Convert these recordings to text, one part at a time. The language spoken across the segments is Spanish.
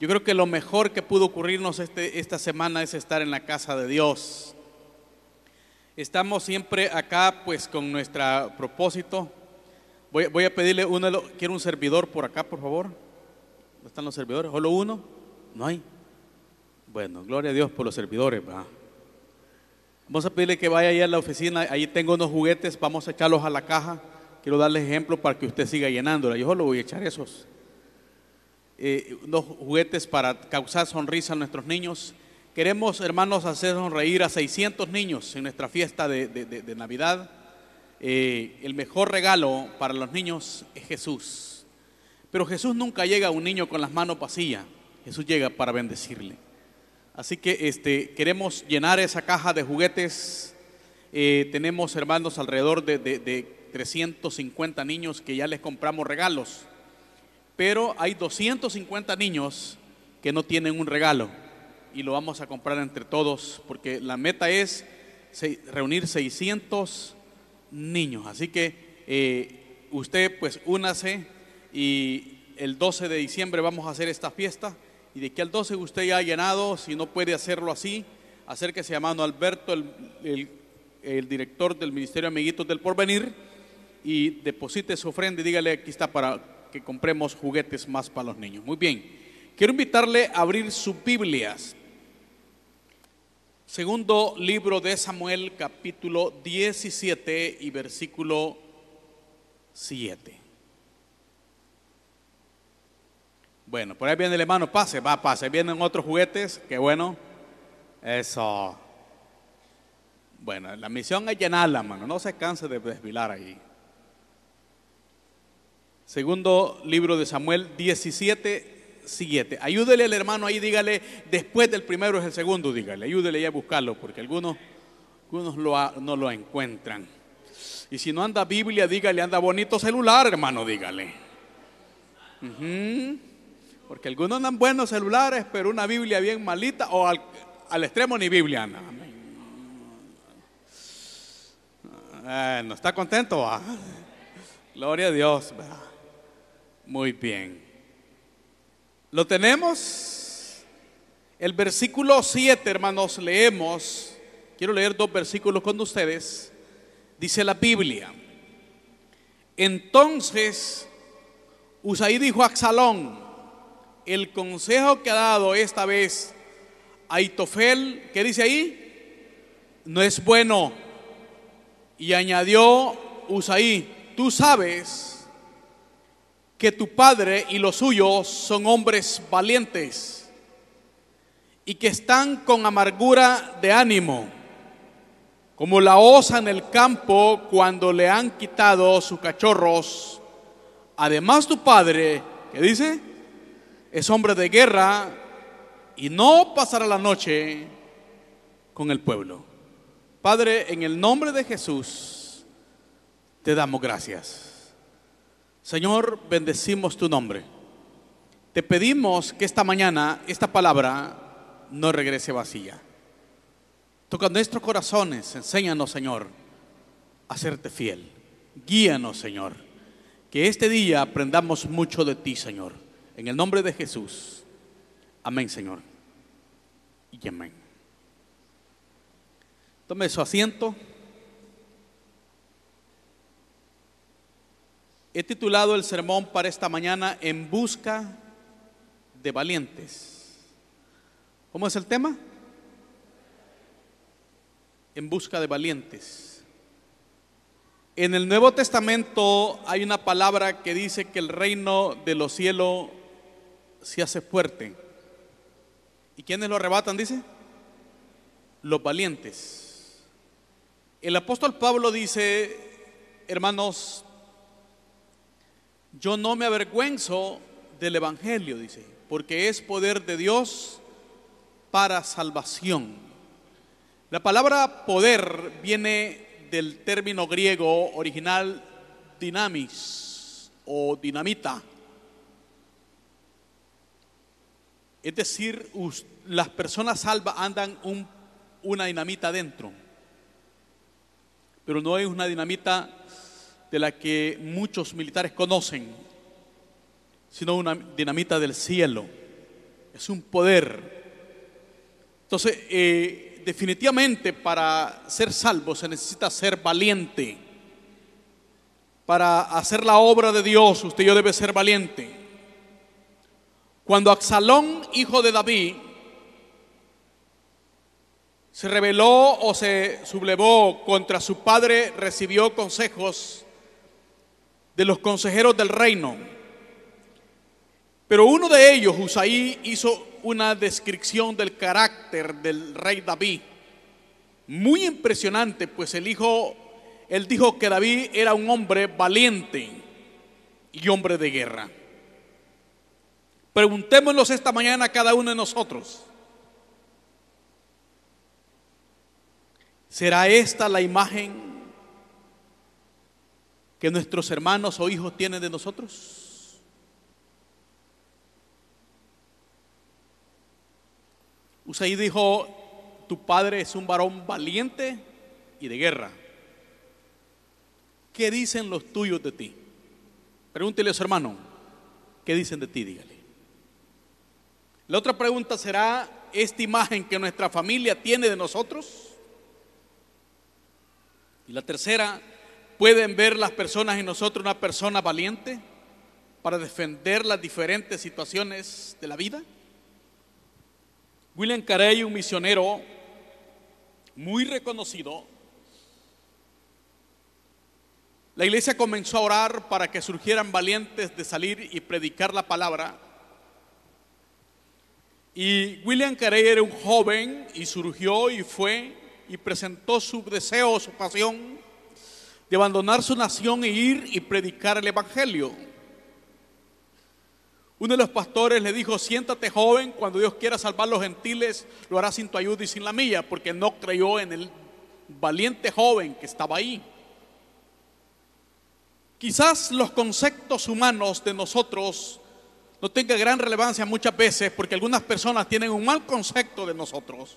Yo creo que lo mejor que pudo ocurrirnos este, esta semana es estar en la casa de Dios. Estamos siempre acá pues con nuestro propósito. Voy, voy a pedirle uno, quiero un servidor por acá, por favor. ¿Dónde están los servidores? ¿Solo uno? No hay. Bueno, gloria a Dios por los servidores. Va. Vamos a pedirle que vaya ahí a la oficina. Ahí tengo unos juguetes, vamos a echarlos a la caja. Quiero darles ejemplo para que usted siga llenándola. Yo solo voy a echar esos. Eh, unos juguetes para causar sonrisa a nuestros niños. Queremos, hermanos, hacer sonreír a 600 niños en nuestra fiesta de, Navidad. Eh, el mejor regalo para los niños es Jesús. Pero Jesús nunca llega a un niño con las manos vacías. Jesús llega para bendecirle. Así que este, queremos llenar esa caja de juguetes. Eh, tenemos hermanos alrededor de, de 350 niños que ya les compramos regalos. Pero hay 250 niños que no tienen un regalo y lo vamos a comprar entre todos porque la meta es reunir 600 niños. Así que eh, usted pues únase y el 12 de diciembre vamos a hacer esta fiesta y de que al 12 usted ya ha llenado, si no puede hacerlo así, acérquese a mano Alberto, el, el director del Ministerio Amiguitos del Porvenir, y deposite su ofrenda y dígale aquí está para que compremos juguetes más para los niños. Muy bien, quiero invitarle a abrir sus Biblias. Segundo libro de Samuel, capítulo 17 y versículo 7. Bueno, por ahí viene el hermano, pase, va, pase. Vienen otros juguetes, qué bueno. Eso. Bueno, la misión es llenarla, mano. No se canse de desvilar ahí. Segundo libro de Samuel 17, 7. Ayúdele al hermano ahí, dígale, después del primero es el segundo, dígale. Ayúdele ya a buscarlo, porque algunos, algunos no lo encuentran. Y si no anda Biblia, dígale, anda bonito celular, hermano, dígale. Porque algunos andan buenos celulares, pero una Biblia bien malita o al, extremo ni Biblia anda. no está contento. Gloria a Dios. Muy bien. ¿Lo tenemos? El versículo 7, hermanos, leemos. Quiero leer dos versículos con ustedes. Dice la Biblia. Entonces, Usaí dijo a Axalón, el consejo que ha dado esta vez Aitofel, ¿qué dice ahí? No es bueno. Y añadió Usaí, tú sabes que tu padre y los suyos son hombres valientes y que están con amargura de ánimo, como la osa en el campo cuando le han quitado sus cachorros. Además tu padre, ¿qué dice? es hombre de guerra y no pasará la noche con el pueblo. Padre, en el nombre de Jesús, te damos gracias. Señor, bendecimos tu nombre. Te pedimos que esta mañana esta palabra no regrese vacía. Toca nuestros corazones, enséñanos, Señor, a serte fiel. Guíanos, Señor. Que este día aprendamos mucho de ti, Señor. En el nombre de Jesús. Amén, Señor. Y amén. Tome su asiento. He titulado el sermón para esta mañana En busca de valientes. ¿Cómo es el tema? En busca de valientes. En el Nuevo Testamento hay una palabra que dice que el reino de los cielos se hace fuerte. ¿Y quiénes lo arrebatan, dice? Los valientes. El apóstol Pablo dice, hermanos, yo no me avergüenzo del Evangelio, dice, porque es poder de Dios para salvación. La palabra poder viene del término griego original dinamis o dinamita Es decir, las personas salvas andan una dinamita adentro, pero no es una dinamita de la que muchos militares conocen, sino una dinamita del cielo. es un poder. Entonces, eh, definitivamente para ser salvo se necesita ser valiente. Para hacer la obra de Dios, usted y yo debe ser valiente. Cuando Absalón, hijo de David, se rebeló o se sublevó contra su padre, recibió consejos de los consejeros del reino. Pero uno de ellos, Usaí, hizo una descripción del carácter del rey David. Muy impresionante, pues el hijo, él dijo que David era un hombre valiente y hombre de guerra. Preguntémonos esta mañana a cada uno de nosotros. ¿Será esta la imagen que nuestros hermanos o hijos tienen de nosotros? Usaí dijo, tu padre es un varón valiente y de guerra. ¿Qué dicen los tuyos de ti? Pregúntele a su hermano, ¿qué dicen de ti? Dígale. La otra pregunta será, ¿esta imagen que nuestra familia tiene de nosotros? Y la tercera, ¿pueden ver las personas en nosotros una persona valiente para defender las diferentes situaciones de la vida? William Carey, un misionero muy reconocido, la iglesia comenzó a orar para que surgieran valientes de salir y predicar la palabra. Y William Carey era un joven y surgió y fue y presentó su deseo, su pasión de abandonar su nación e ir y predicar el Evangelio. Uno de los pastores le dijo, siéntate joven, cuando Dios quiera salvar a los gentiles, lo hará sin tu ayuda y sin la mía, porque no creyó en el valiente joven que estaba ahí. Quizás los conceptos humanos de nosotros no tengan gran relevancia muchas veces, porque algunas personas tienen un mal concepto de nosotros.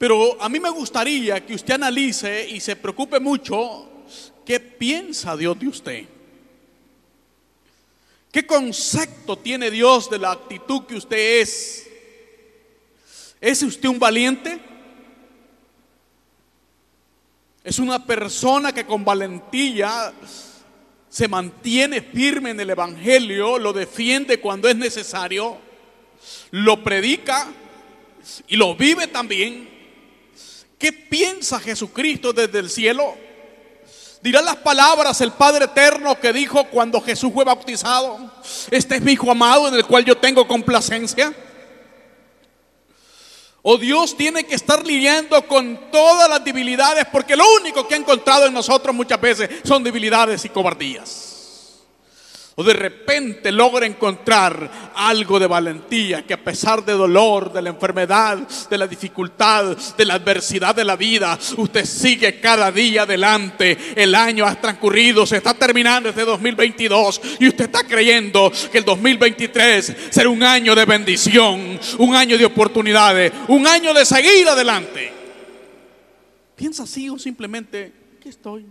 Pero a mí me gustaría que usted analice y se preocupe mucho qué piensa Dios de usted. ¿Qué concepto tiene Dios de la actitud que usted es? ¿Es usted un valiente? ¿Es una persona que con valentía se mantiene firme en el Evangelio, lo defiende cuando es necesario, lo predica y lo vive también? ¿Qué piensa Jesucristo desde el cielo? Dirá las palabras el Padre Eterno que dijo cuando Jesús fue bautizado, este es mi Hijo amado en el cual yo tengo complacencia. O Dios tiene que estar lidiando con todas las debilidades porque lo único que ha encontrado en nosotros muchas veces son debilidades y cobardías o de repente logra encontrar algo de valentía que a pesar de dolor, de la enfermedad, de la dificultad, de la adversidad de la vida, usted sigue cada día adelante. El año ha transcurrido, se está terminando este 2022 y usted está creyendo que el 2023 será un año de bendición, un año de oportunidades, un año de seguir adelante. Piensa así o simplemente, aquí estoy.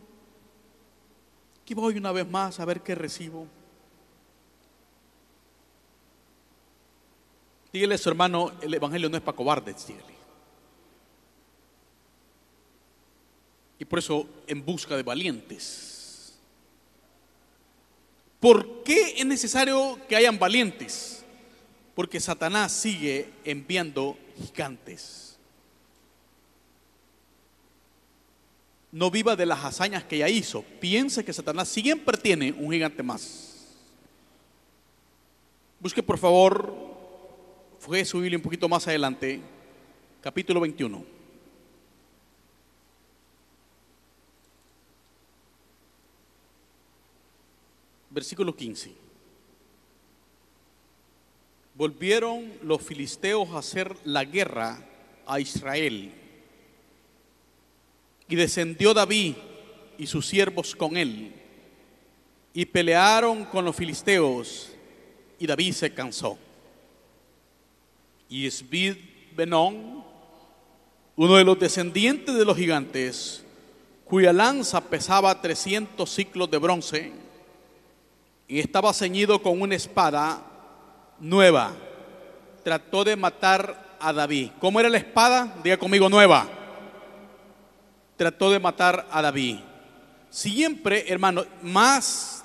Aquí voy una vez más a ver qué recibo. Dígale a su hermano, el Evangelio no es para cobardes, dígale. Y por eso en busca de valientes. ¿Por qué es necesario que hayan valientes? Porque Satanás sigue enviando gigantes. No viva de las hazañas que ya hizo. Piense que Satanás siempre tiene un gigante más. Busque por favor fue su Biblia un poquito más adelante, capítulo 21. Versículo 15. Volvieron los filisteos a hacer la guerra a Israel. Y descendió David y sus siervos con él. Y pelearon con los filisteos. Y David se cansó y Esbid Benón, uno de los descendientes de los gigantes, cuya lanza pesaba 300 ciclos de bronce y estaba ceñido con una espada, nueva. Trató de matar a David. ¿Cómo era la espada? Diga conmigo, nueva. Trató de matar a David. Siempre, hermano, más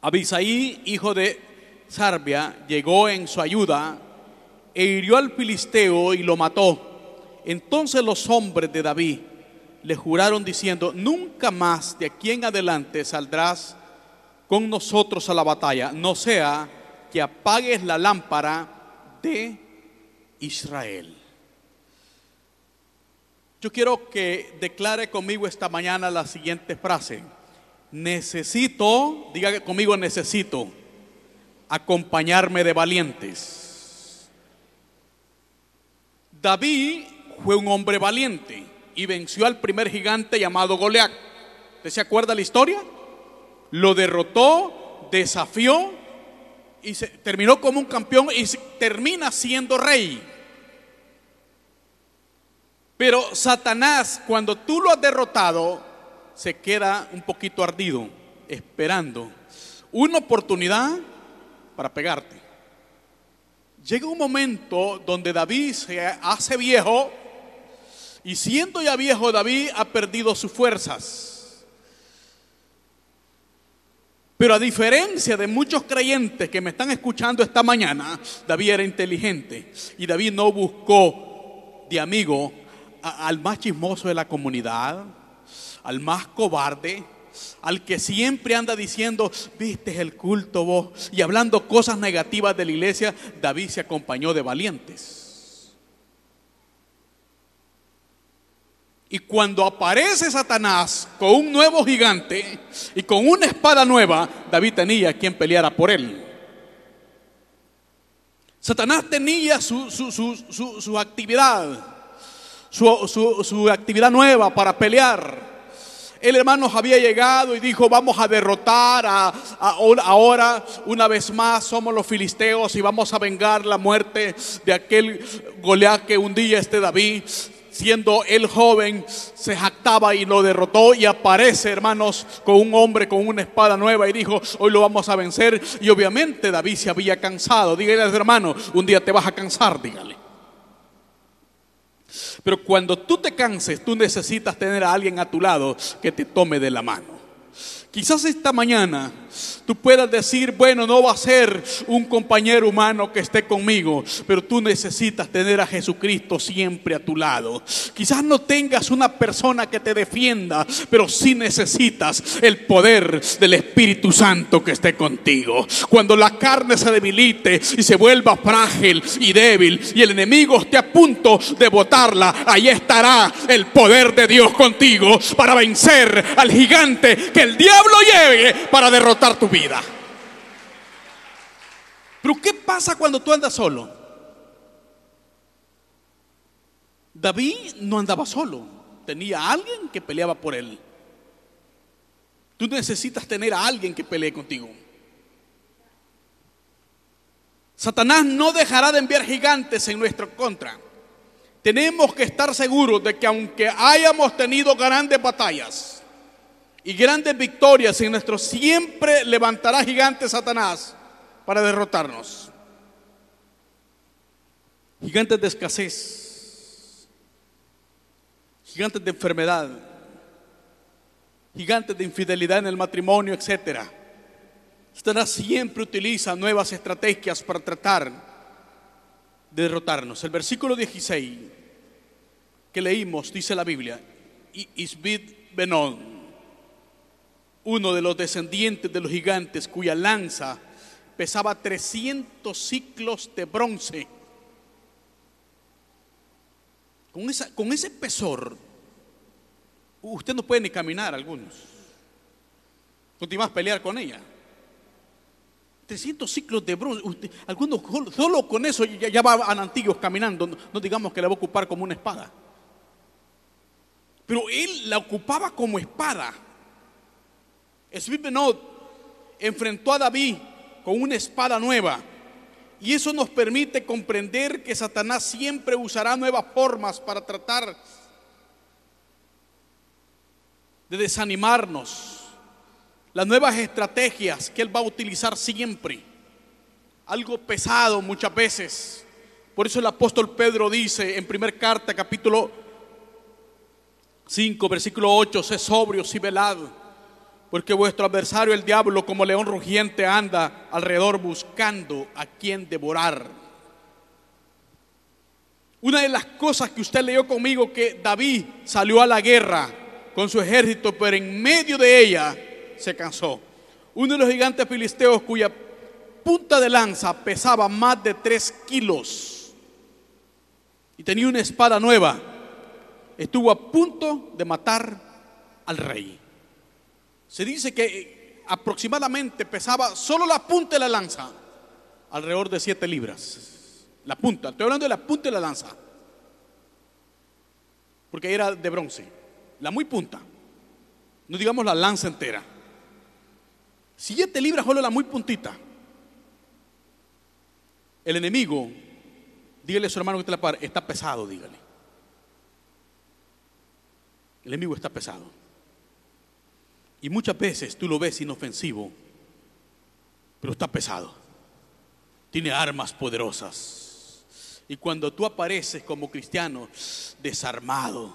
Abisaí, hijo de Sarbia, llegó en su ayuda e hirió al filisteo y lo mató. Entonces los hombres de David le juraron diciendo, nunca más de aquí en adelante saldrás con nosotros a la batalla, no sea que apagues la lámpara de Israel. Yo quiero que declare conmigo esta mañana la siguiente frase. Necesito, diga conmigo, necesito acompañarme de valientes. David fue un hombre valiente y venció al primer gigante llamado Goliat. ¿Usted se acuerda la historia? Lo derrotó, desafió y se, terminó como un campeón y termina siendo rey. Pero Satanás, cuando tú lo has derrotado, se queda un poquito ardido, esperando una oportunidad para pegarte. Llega un momento donde David se hace viejo y siendo ya viejo David ha perdido sus fuerzas. Pero a diferencia de muchos creyentes que me están escuchando esta mañana, David era inteligente y David no buscó de amigo al más chismoso de la comunidad, al más cobarde, al que siempre anda diciendo, viste el culto vos, y hablando cosas negativas de la iglesia, David se acompañó de valientes. Y cuando aparece Satanás con un nuevo gigante y con una espada nueva, David tenía quien peleara por él. Satanás tenía su, su, actividad, su actividad nueva para pelear. El hermano había llegado y dijo, vamos a derrotar a, ahora una vez más somos los filisteos y vamos a vengar la muerte de aquel Goliat que un día este David siendo el joven, se jactaba y lo derrotó y aparece, hermanos, con un hombre con una espada nueva y dijo, hoy lo vamos a vencer. Y obviamente David se había cansado. Dígale a hermano, un día te vas a cansar, dígale. Pero cuando tú te canses, tú necesitas tener a alguien a tu lado que te tome de la mano. Quizás esta mañana tú puedas decir, bueno, no va a ser un compañero humano que esté conmigo, pero tú necesitas tener a Jesucristo siempre a tu lado. Quizás no tengas una persona que te defienda, pero sí necesitas el poder del Espíritu Santo que esté contigo. Cuando la carne se debilite y se vuelva frágil y débil y el enemigo esté a punto de botarla, ahí estará el poder de Dios contigo para vencer al gigante que el diablo lleve para derrotar tu vida. Pero ¿qué pasa cuando tú andas solo? David no andaba solo, tenía a alguien que peleaba por él. Tú necesitas tener a alguien que pelee contigo. Satanás no dejará de enviar gigantes en nuestra contra. Tenemos que estar seguros de que aunque hayamos tenido grandes batallas, y grandes victorias en nuestro siempre levantará gigante Satanás para derrotarnos. Gigantes de escasez, gigantes de enfermedad, gigantes de infidelidad en el matrimonio, etc. Satanás siempre utiliza nuevas estrategias para tratar de derrotarnos. El versículo 16 que leímos dice la Biblia, Isbid Benon uno de los descendientes de los gigantes cuya lanza pesaba 300 ciclos de bronce. Con, esa, con ese pesor, usted no puede ni caminar algunos. Continúas a pelear con ella. 300 ciclos de bronce. algunos solo con eso ya, va a antiguos caminando. no digamos que la va a ocupar como una espada. Pero él la ocupaba como espada. Benod enfrentó a David con una espada nueva. Y eso nos permite comprender que Satanás siempre usará nuevas formas para tratar de desanimarnos. Las nuevas estrategias que él va a utilizar siempre. algo pesado muchas veces. Por eso el apóstol Pedro dice en primer carta, capítulo 5, versículo 8, sé sobrios y velad, porque vuestro adversario el diablo como león rugiente anda alrededor buscando a quien devorar. Una de las cosas que usted leyó conmigo que David salió a la guerra con su ejército, pero en medio de ella se cansó. Uno de los gigantes filisteos cuya punta de lanza pesaba más de tres kilos y tenía una espada nueva, estuvo a punto de matar al rey. Se dice que aproximadamente pesaba solo la punta de la lanza, alrededor de siete libras. La punta, estoy hablando de la punta de la lanza, porque era de bronce, la muy punta, no digamos la lanza entera. Siete libras solo la muy puntita. El enemigo, dígale a su hermano que está la par, está pesado, dígale. El enemigo está pesado. Y muchas veces tú lo ves inofensivo, pero está pesado. Tiene armas poderosas. Y cuando tú apareces como cristiano desarmado,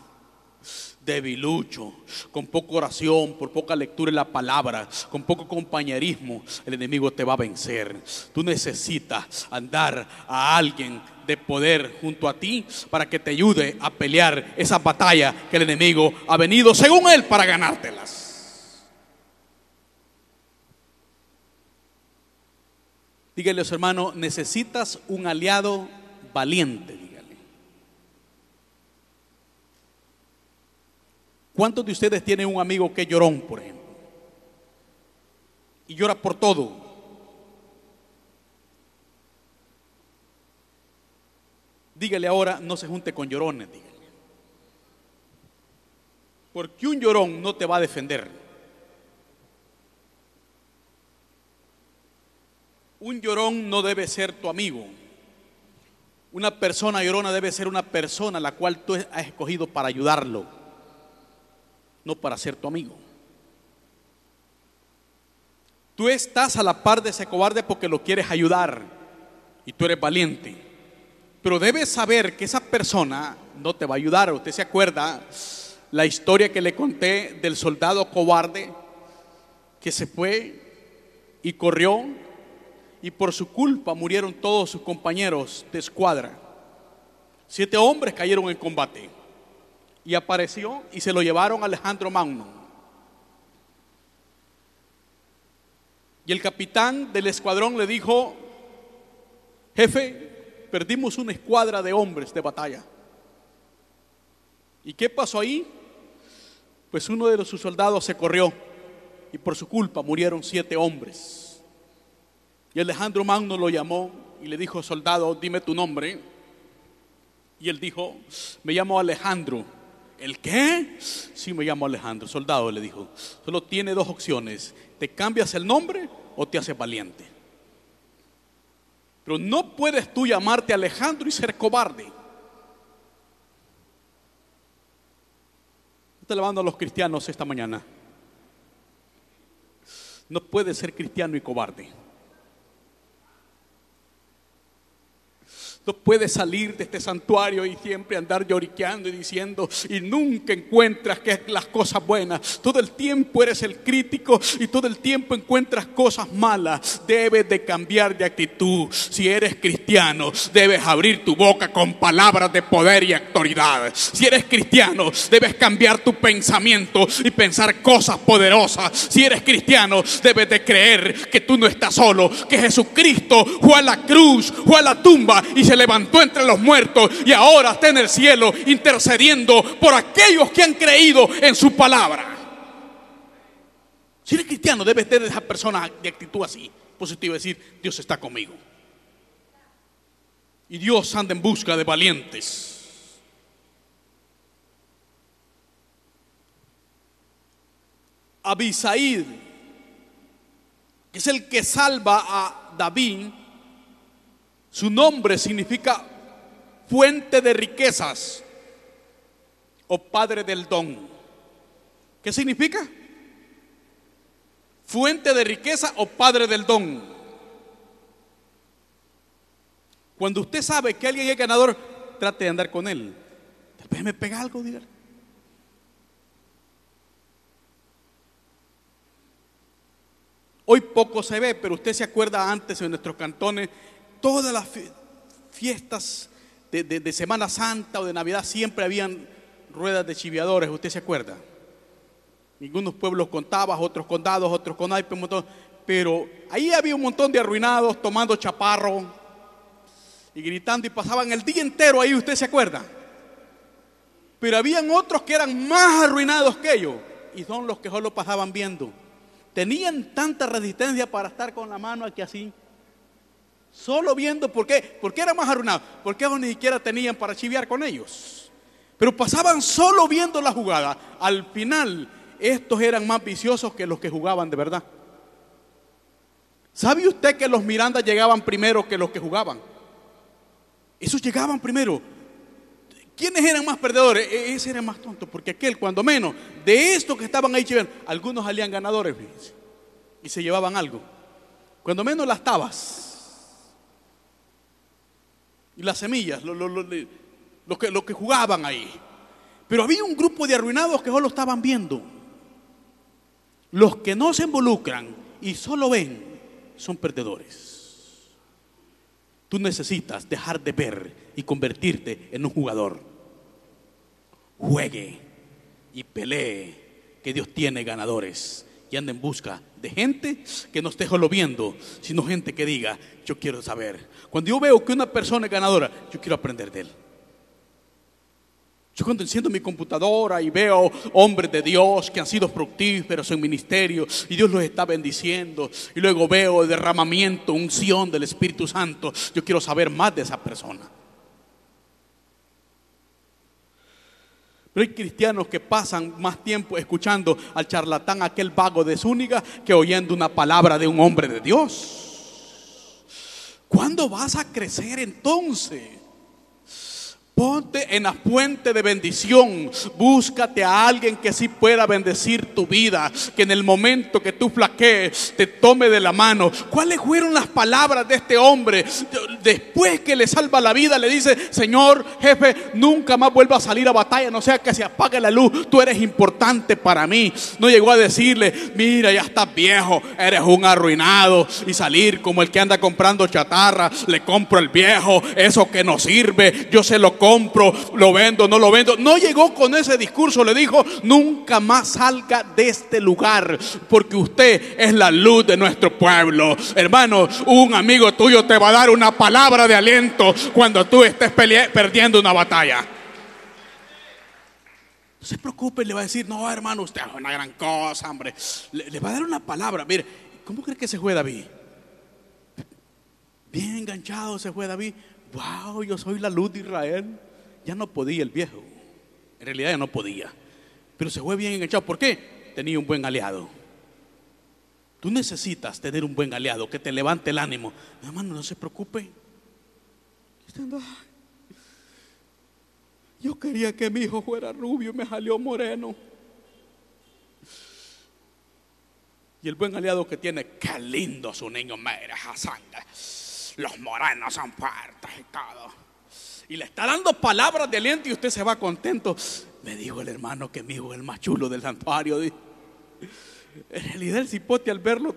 debilucho, con poca oración, por poca lectura en la palabra, con poco compañerismo, el enemigo te va a vencer. Tú necesitas andar a alguien de poder junto a ti para que te ayude a pelear esa batalla que el enemigo ha venido, según él, para ganártelas. Dígale a su hermano, necesitas un aliado valiente. ¿Cuántos de ustedes tienen un amigo que llorón, por ejemplo? Y llora por todo. Dígale ahora, no se junte con llorones, dígale. Porque un llorón no te va a defender. Un llorón no debe ser tu amigo. Una persona llorona debe ser una persona a la cual tú has escogido para ayudarlo no para ser tu amigo. Tú estás a la par de ese cobarde porque lo quieres ayudar y tú eres valiente. Pero debes saber que esa persona no te va a ayudar. Usted se acuerda la historia que le conté del soldado cobarde que se fue y corrió y por su culpa murieron todos sus compañeros de escuadra. Siete hombres cayeron en combate y apareció y se lo llevaron a Alejandro Magno. Y el capitán del escuadrón le dijo, jefe, perdimos una escuadra de hombres de batalla. ¿Y qué pasó ahí? Pues uno de sus soldados se corrió y por su culpa murieron siete hombres. Y Alejandro Magno lo llamó y le dijo, soldado, dime tu nombre. Y él dijo, me llamo Alejandro. ¿El qué? Sí, me llamo Alejandro. Soldado le dijo, solo tiene dos opciones. ¿Te cambias el nombre o te haces valiente? Pero no puedes tú llamarte Alejandro y ser cobarde. Estoy lavando a los cristianos esta mañana. No puedes ser cristiano y cobarde. No puedes salir de este santuario y siempre andar lloriqueando y diciendo y nunca encuentras que las cosas buenas. Todo el tiempo eres el crítico y todo el tiempo encuentras cosas malas. Debes de cambiar de actitud. Si eres cristiano, debes abrir tu boca con palabras de poder y autoridad. Si eres cristiano, debes cambiar tu pensamiento y pensar cosas poderosas. Si eres cristiano, debes de creer que tú no estás solo, que Jesucristo fue a la cruz, fue a la tumba y se levantó entre los muertos y ahora está en el cielo intercediendo por aquellos que han creído en su palabra. Si eres cristiano, debes tener esa persona de actitud así, positiva, decir, Dios está conmigo. Y Dios anda en busca de valientes. Abisaid, que es el que salva a David, su nombre significa fuente de riquezas o padre del don. ¿Qué significa? Fuente de riqueza o padre del don. Cuando usted sabe que alguien es ganador, trate de andar con él. Tal vez me pega algo, dígale. Hoy poco se ve, pero usted se acuerda antes en nuestros cantones, todas las fiestas de, Semana Santa o de Navidad siempre habían ruedas de chiviadores, ¿usted se acuerda? Algunos pueblos contaban, otros condados, otros con montón, pero ahí había un montón de arruinados tomando chaparro y gritando y pasaban el día entero ahí, ¿usted se acuerda? Pero habían otros que eran más arruinados que ellos y son los que solo pasaban viendo tenían tanta resistencia para estar con la mano aquí así. Solo viendo por qué, porque era más arruinado, porque ellos ni siquiera tenían para chiviar con ellos. Pero pasaban solo viendo la jugada. Al final, estos eran más viciosos que los que jugaban de verdad. ¿Sabe usted que los Miranda llegaban primero que los que jugaban? Esos llegaban primero. ¿Quiénes eran más perdedores? E-, ese era más tonto, porque aquel, cuando menos, de estos que estaban ahí, algunos salían ganadores y se llevaban algo. Cuando menos las tabas y las semillas, lo, que, lo que jugaban ahí. Pero había un grupo de arruinados que solo estaban viendo. Los que no se involucran y solo ven son perdedores. Tú necesitas dejar de ver y convertirte en un jugador. Juegue y pelee, que Dios tiene ganadores y anda en busca de gente que no esté solo viendo, sino gente que diga, yo quiero saber. Cuando yo veo que una persona es ganadora, yo quiero aprender de él. Yo cuando enciendo mi computadora y veo hombres de Dios que han sido fructíferos en ministerio y Dios los está bendiciendo y luego veo el derramamiento, unción del Espíritu Santo, yo quiero saber más de esa persona. Pero hay cristianos que pasan más tiempo escuchando al charlatán, aquel vago de Zúñiga, que oyendo una palabra de un hombre de Dios. ¿Cuándo vas a crecer entonces? Ponte en la fuente de bendición. Búscate a alguien que sí pueda bendecir tu vida. Que en el momento que tú flaquees te tome de la mano. ¿Cuáles fueron las palabras de este hombre? Después que le salva la vida, le dice: Señor, jefe, nunca más vuelva a salir a batalla. No sea que se apague la luz. Tú eres importante para mí. No llegó a decirle: Mira, ya estás viejo. Eres un arruinado. Y salir como el que anda comprando chatarra. Le compro el viejo. Eso que no sirve. Yo se lo compro, lo vendo, no lo vendo. No llegó con ese discurso, le dijo, nunca más salga de este lugar, porque usted es la luz de nuestro pueblo. Hermano, un amigo tuyo te va a dar una palabra de aliento cuando tú estés perdiendo una batalla. No se preocupe, le va a decir, no, hermano, usted es una gran cosa, hombre. Le, va a dar una palabra. Mire, ¿cómo cree que se fue David? Bien enganchado se fue David wow, yo soy la luz de Israel. Ya no podía el viejo. En realidad ya no podía. Pero se fue bien enganchado. ¿Por qué? Tenía un buen aliado. Tú necesitas tener un buen aliado que te levante el ánimo. hermano, no se preocupe. Yo quería que mi hijo fuera rubio y me salió moreno. Y el buen aliado que tiene, qué lindo su niño, mira esa sangre los morenos son fuertes y todo. Y le está dando palabras de aliento y usted se va contento. Me dijo el hermano que mi hijo es el más chulo del santuario. En realidad el cipote al verlo,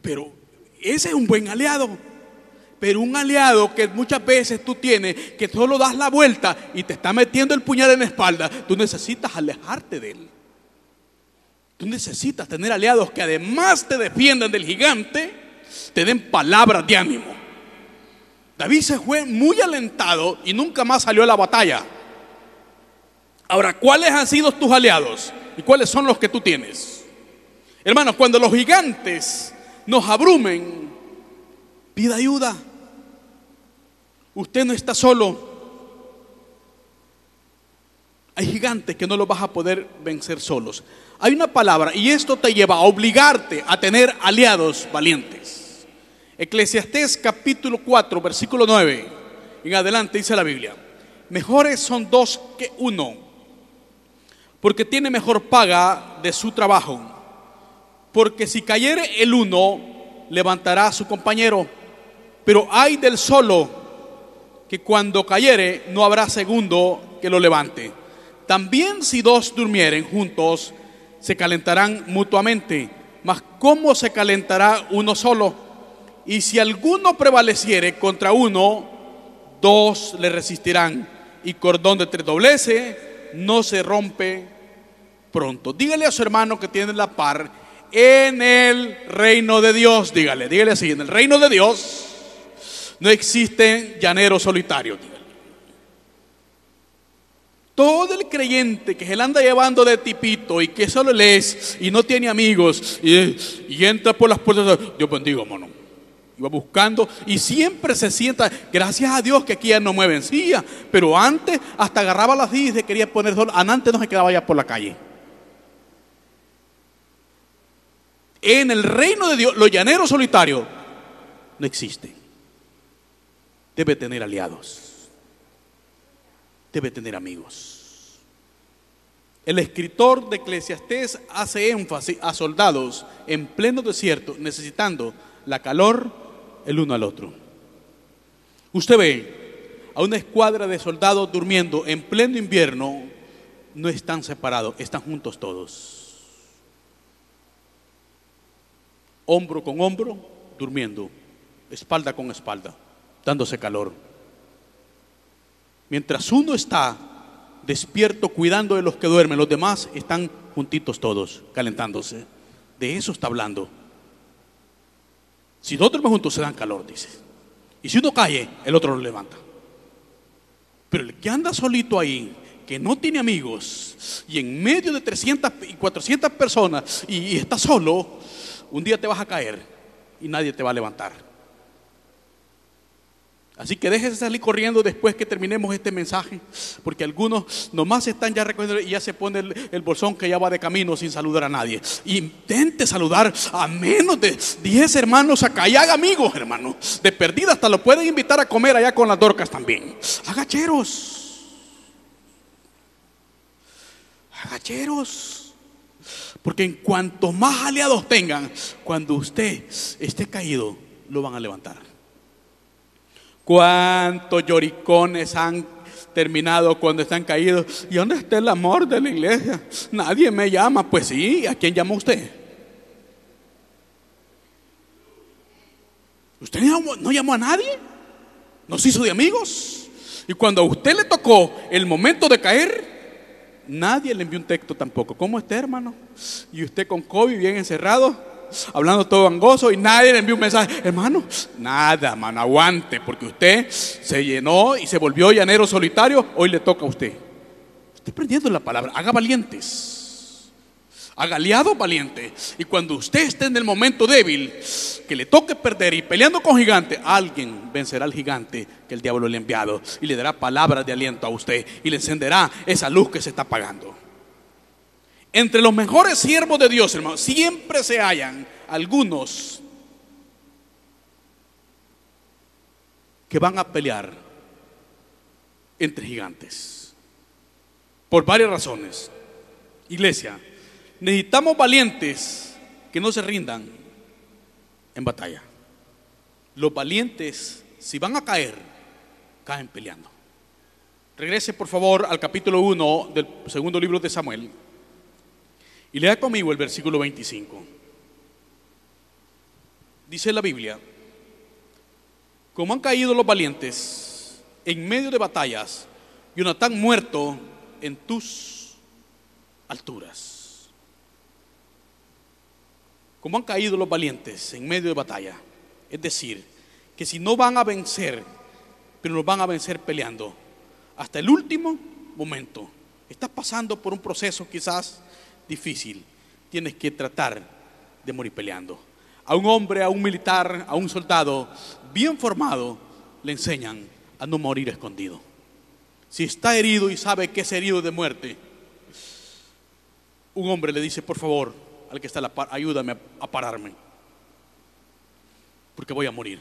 pero ese es un buen aliado. Pero un aliado que muchas veces tú tienes, que solo das la vuelta y te está metiendo el puñal en la espalda, tú necesitas alejarte de él. Tú necesitas tener aliados que además te defiendan del gigante, te den palabras de ánimo. David se fue muy alentado y nunca más salió a la batalla. Ahora, ¿cuáles han sido tus aliados? ¿Y cuáles son los que tú tienes? Hermanos, cuando los gigantes nos abrumen, pida ayuda. Usted no está solo. Hay gigantes que no los vas a poder vencer solos. Hay una palabra y esto te lleva a obligarte a tener aliados valientes. Eclesiastés capítulo 4, versículo 9. En adelante dice la Biblia. Mejores son dos que uno, porque tiene mejor paga de su trabajo. Porque si cayere el uno, levantará a su compañero. Pero hay del solo que cuando cayere no habrá segundo que lo levante. También si dos durmieren juntos, se calentarán mutuamente. Mas ¿cómo se calentará uno solo? Y si alguno prevaleciere contra uno, dos le resistirán. Y cordón de tres doblece, no se rompe pronto. Dígale a su hermano que tiene la par en el reino de Dios. Dígale, dígale así, en el reino de Dios no existen llaneros solitarios. Todo el creyente que se le anda llevando de tipito y que solo lees y no tiene amigos y, entra por las puertas, Dios bendiga, hermano. Va buscando y siempre se sienta, gracias a Dios que aquí ya no mueven silla, pero antes hasta agarraba las sillas y quería poner solo, antes no se quedaba ya por la calle. En el reino de Dios, los llaneros solitarios no existen. Debe tener aliados debe tener amigos. El escritor de Eclesiastés hace énfasis a soldados en pleno desierto necesitando la calor el uno al otro. Usted ve a una escuadra de soldados durmiendo en pleno invierno, no están separados, están juntos todos. Hombro con hombro, durmiendo, espalda con espalda, dándose calor. Mientras uno está despierto cuidando de los que duermen, los demás están juntitos todos, calentándose. De eso está hablando. Si dos duermen juntos se dan calor, dice. Y si uno cae, el otro lo levanta. Pero el que anda solito ahí, que no tiene amigos, y en medio de 300 y 400 personas, y está solo, un día te vas a caer y nadie te va a levantar. Así que déjese salir corriendo después que terminemos este mensaje, porque algunos nomás están ya recogiendo y ya se pone el, bolsón que ya va de camino sin saludar a nadie. Intente saludar a menos de 10 hermanos acá y haga amigos, hermano. De perdida hasta lo pueden invitar a comer allá con las dorcas también. Agacheros. Agacheros. Porque en cuanto más aliados tengan, cuando usted esté caído, lo van a levantar. ¿Cuántos lloricones han terminado cuando están caídos? ¿Y dónde está el amor de la iglesia? Nadie me llama. Pues sí, ¿a quién llama usted? ¿Usted no llamó a nadie? ¿Nos hizo de amigos? Y cuando a usted le tocó el momento de caer, nadie le envió un texto tampoco. ¿Cómo está, hermano? Y usted con COVID bien encerrado hablando todo angoso y nadie le envió un mensaje. Hermano, nada, hermano, aguante, porque usted se llenó y se volvió llanero solitario, hoy le toca a usted. Estoy prendiendo la palabra, haga valientes. Haga aliado valiente. Y cuando usted esté en el momento débil, que le toque perder y peleando con gigante, alguien vencerá al gigante que el diablo le ha enviado y le dará palabras de aliento a usted y le encenderá esa luz que se está apagando. Entre los mejores siervos de Dios, hermano, siempre se hallan algunos que van a pelear entre gigantes. Por varias razones. Iglesia, necesitamos valientes que no se rindan en batalla. Los valientes, si van a caer, caen peleando. Regrese por favor al capítulo 1 del segundo libro de Samuel. Y lea conmigo el versículo 25. Dice la Biblia, como han caído los valientes en medio de batallas, Jonatán muerto en tus alturas. Como han caído los valientes en medio de batalla. Es decir, que si no van a vencer, pero los van a vencer peleando hasta el último momento. Estás pasando por un proceso quizás difícil, tienes que tratar de morir peleando. A un hombre, a un militar, a un soldado bien formado, le enseñan a no morir escondido. Si está herido y sabe que es herido de muerte, un hombre le dice, por favor, al que está la par, ayúdame a pararme, porque voy a morir.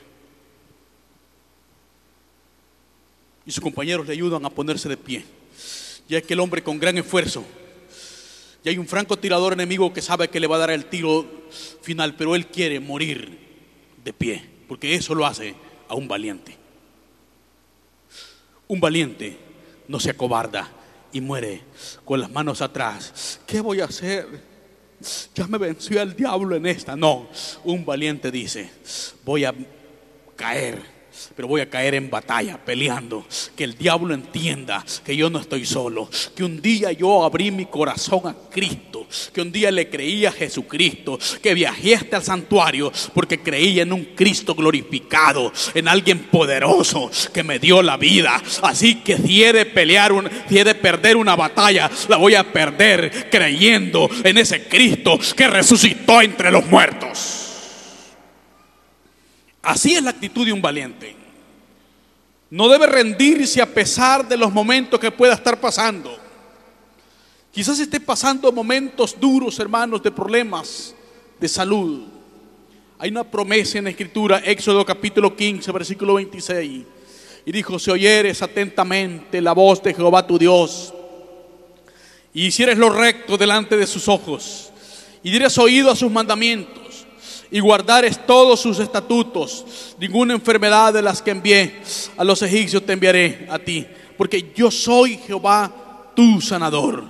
Y sus compañeros le ayudan a ponerse de pie. Ya que el hombre con gran esfuerzo y hay un francotirador enemigo que sabe que le va a dar el tiro final, pero él quiere morir de pie, porque eso lo hace a un valiente. Un valiente no se acobarda y muere con las manos atrás. ¿Qué voy a hacer? Ya me venció el diablo en esta. No, un valiente dice, voy a caer pero voy a caer en batalla, peleando. Que el diablo entienda que yo no estoy solo. Que un día yo abrí mi corazón a Cristo. Que un día le creí a Jesucristo. Que viajé hasta el santuario porque creía en un Cristo glorificado. En alguien poderoso que me dio la vida. Así que si he de pelear, si he de perder una batalla, la voy a perder creyendo en ese Cristo que resucitó entre los muertos. Así es la actitud de un valiente. No debe rendirse a pesar de los momentos que pueda estar pasando. Quizás esté pasando momentos duros, hermanos, de problemas de salud. Hay una promesa en la Escritura, Éxodo capítulo 15, versículo 26. Y dijo, si oyeres atentamente la voz de Jehová tu Dios, y hicieres lo recto delante de sus ojos, y dieres oído a sus mandamientos, y guardares todos sus estatutos. Ninguna enfermedad de las que envié a los egipcios te enviaré a ti, porque yo soy Jehová tu sanador.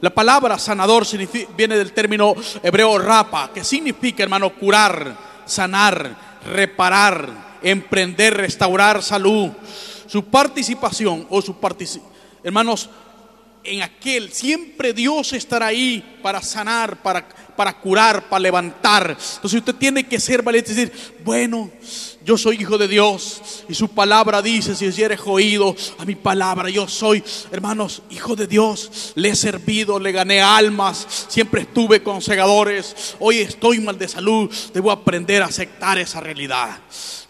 La palabra sanador viene del término hebreo rapa, que significa, hermano, curar, sanar, reparar, emprender, restaurar salud. Su participación o su participación, hermanos, en aquel siempre Dios estará ahí para sanar, para para curar, para levantar. Entonces usted tiene que ser valiente y decir, bueno, yo soy hijo de Dios y su palabra dice, si eres oído a mi palabra, yo soy, hermanos, hijo de Dios, le he servido, le gané almas, siempre estuve con segadores, hoy estoy mal de salud, debo aprender a aceptar esa realidad.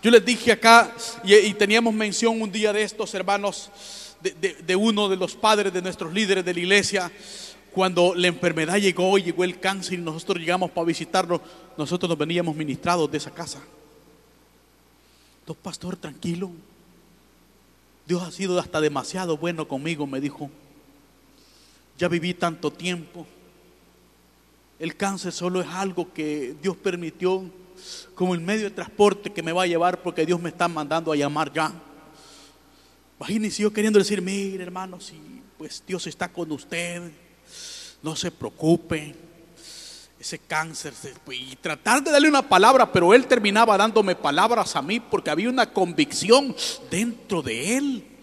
Yo les dije acá y, teníamos mención un día de estos hermanos, de uno de los padres de nuestros líderes de la iglesia, cuando la enfermedad llegó, y llegó el cáncer y nosotros llegamos para visitarlo, nosotros nos veníamos ministrados de esa casa. Entonces, pastor, tranquilo. Dios ha sido hasta demasiado bueno conmigo, me dijo. Ya viví tanto tiempo. El cáncer solo es algo que Dios permitió como el medio de transporte que me va a llevar porque Dios me está mandando a llamar ya. Imagínense yo queriendo decir, mire hermano, si pues Dios está con usted no se preocupe, ese cáncer, y tratar de darle una palabra, pero él terminaba dándome palabras a mí porque había una convicción dentro de él.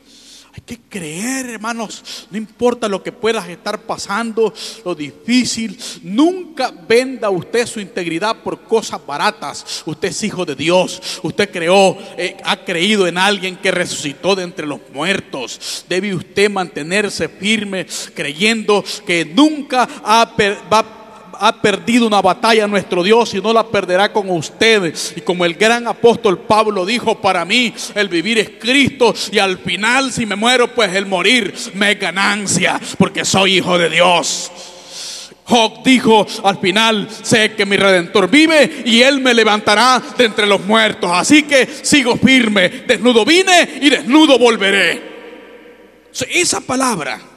Hay que creer, hermanos, no importa lo que puedas estar pasando, lo difícil, nunca venda usted su integridad por cosas baratas. Usted es hijo de Dios, usted creó, eh, ha creído en alguien que resucitó de entre los muertos. Debe usted mantenerse firme creyendo que nunca ha, va ha perdido una batalla nuestro Dios y no la perderá con ustedes. Y como el gran apóstol Pablo dijo, para mí el vivir es Cristo y al final si me muero, pues el morir me es ganancia, porque soy hijo de Dios. Job dijo al final, sé que mi redentor vive y él me levantará de entre los muertos. Así que sigo firme, desnudo vine y desnudo volveré. Esa palabra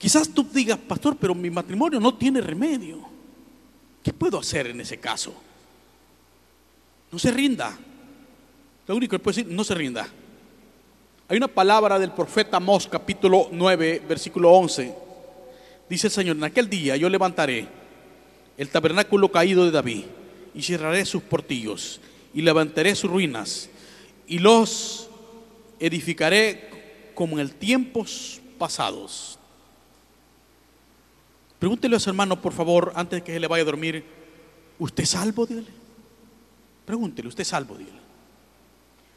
Quizás tú digas, pastor, pero mi matrimonio no tiene remedio. ¿Qué puedo hacer en ese caso? No se rinda. Lo único que puedo decir, no se rinda. Hay una palabra del profeta Mos, capítulo 9, versículo 11. Dice el Señor, en aquel día yo levantaré el tabernáculo caído de David y cerraré sus portillos y levantaré sus ruinas y los edificaré como en el tiempos pasados. Pregúntele a su hermano, por favor, antes de que se le vaya a dormir, ¿usted es salvo? Dígale. Pregúntele, ¿usted es salvo? Dígale.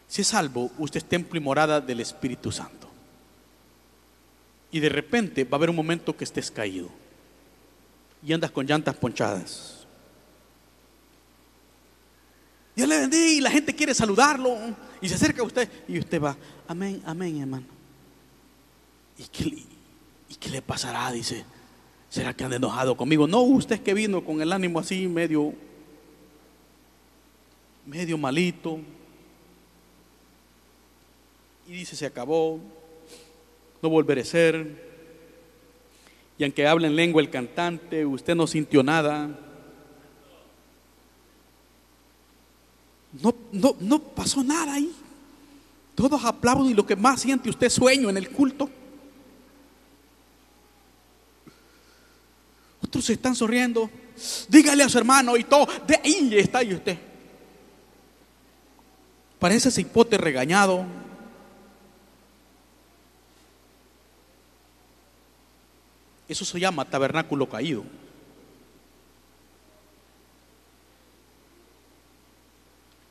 Si es salvo, usted es templo y morada del Espíritu Santo. Y de repente va a haber un momento que estés caído y andas con llantas ponchadas. Dios le bendiga y la gente quiere saludarlo y se acerca a usted y usted va, amén, amén, hermano. ¿Y qué, y qué le pasará? Dice, ¿Será que han enojado conmigo? No, usted es que vino con el ánimo así medio, medio malito. Y dice, se acabó, no volveré a ser. Y aunque hable en lengua el cantante, usted no sintió nada. No, no, no pasó nada ahí. Todos aplauden y lo que más siente usted sueño en el culto. Otros se están sonriendo. Dígale a su hermano y todo. De ahí está ahí usted. Parece ese hipote regañado. Eso se llama tabernáculo caído.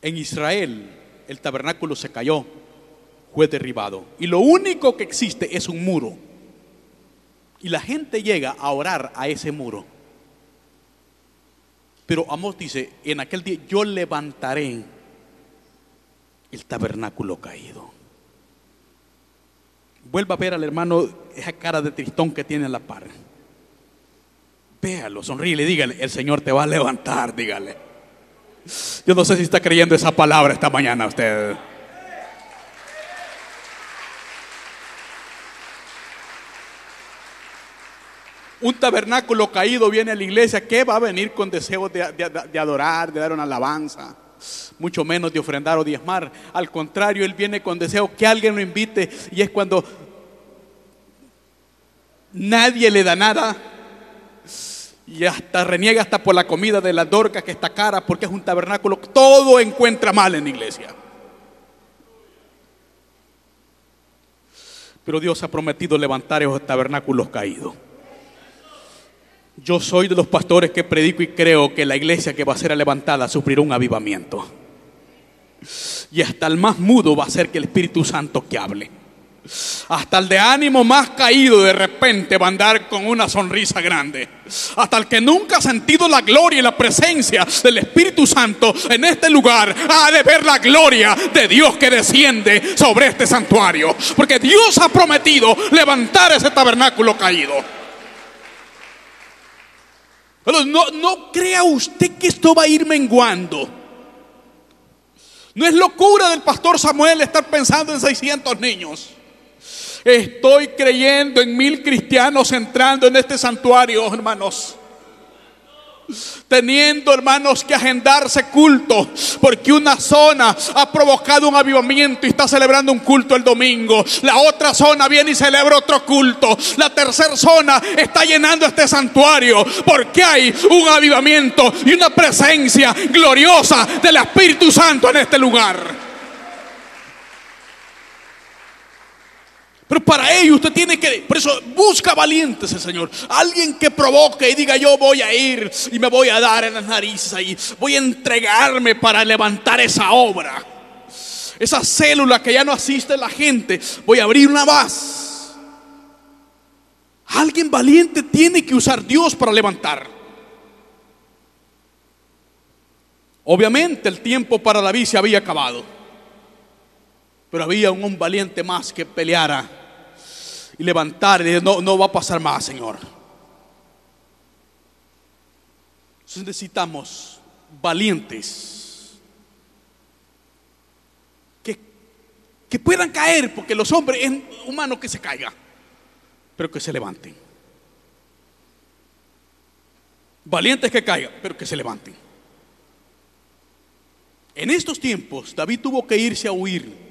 En Israel el tabernáculo se cayó, fue derribado. Y lo único que existe es un muro. Y la gente llega a orar a ese muro. Pero Amós dice, en aquel día yo levantaré el tabernáculo caído. Vuelva a ver al hermano esa cara de tristón que tiene en la par. Véalo, sonríe dígale, el Señor te va a levantar, dígale. Yo no sé si está creyendo esa palabra esta mañana usted. Un tabernáculo caído viene a la iglesia que va a venir con deseos de, de, adorar, de dar una alabanza, mucho menos de ofrendar o diezmar. Al contrario, él viene con deseo que alguien lo invite y es cuando nadie le da nada y hasta reniega hasta por la comida de la dorca que está cara porque es un tabernáculo. Todo encuentra mal en la iglesia. Pero Dios ha prometido levantar esos tabernáculos caídos. Yo soy de los pastores que predico y creo que la iglesia que va a ser levantada sufrirá un avivamiento. Y hasta el más mudo va a ser que el Espíritu Santo que hable. Hasta el de ánimo más caído de repente va a andar con una sonrisa grande. Hasta el que nunca ha sentido la gloria y la presencia del Espíritu Santo en este lugar ha de ver la gloria de Dios que desciende sobre este santuario. Porque Dios ha prometido levantar ese tabernáculo caído. No, no crea usted que esto va a ir menguando. No es locura del pastor Samuel estar pensando en 600 niños. Estoy creyendo en mil cristianos entrando en este santuario, hermanos teniendo hermanos que agendarse culto, porque una zona ha provocado un avivamiento y está celebrando un culto el domingo, la otra zona viene y celebra otro culto, la tercera zona está llenando este santuario, porque hay un avivamiento y una presencia gloriosa del Espíritu Santo en este lugar. Pero para ello usted tiene que, por eso busca valientes el Señor. Alguien que provoque y diga yo voy a ir y me voy a dar en las narices ahí. Voy a entregarme para levantar esa obra. Esa célula que ya no asiste la gente. Voy a abrir una más. Alguien valiente tiene que usar Dios para levantar. Obviamente el tiempo para David se había acabado. Pero había un valiente más que peleara y levantar y no, no va a pasar más, Señor. Entonces necesitamos valientes que, que puedan caer, porque los hombres es humano que se caiga, pero que se levanten. Valientes que caigan, pero que se levanten. En estos tiempos David tuvo que irse a huir